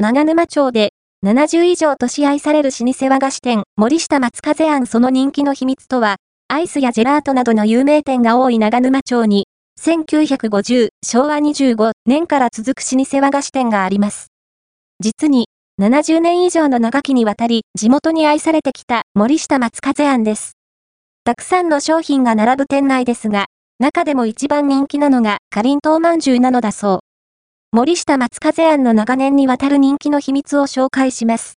長沼町で、70以上年愛される老舗和菓子店、森下松風庵その人気の秘密とは、アイスやジェラートなどの有名店が多い長沼町に、1950、昭和25年から続く老舗和菓子店があります。実に、70年以上の長きにわたり、地元に愛されてきた森下松風庵です。たくさんの商品が並ぶ店内ですが、中でも一番人気なのが、かりんとうまんじゅうなのだそう。森下松風庵の長年にわたる人気の秘密を紹介します。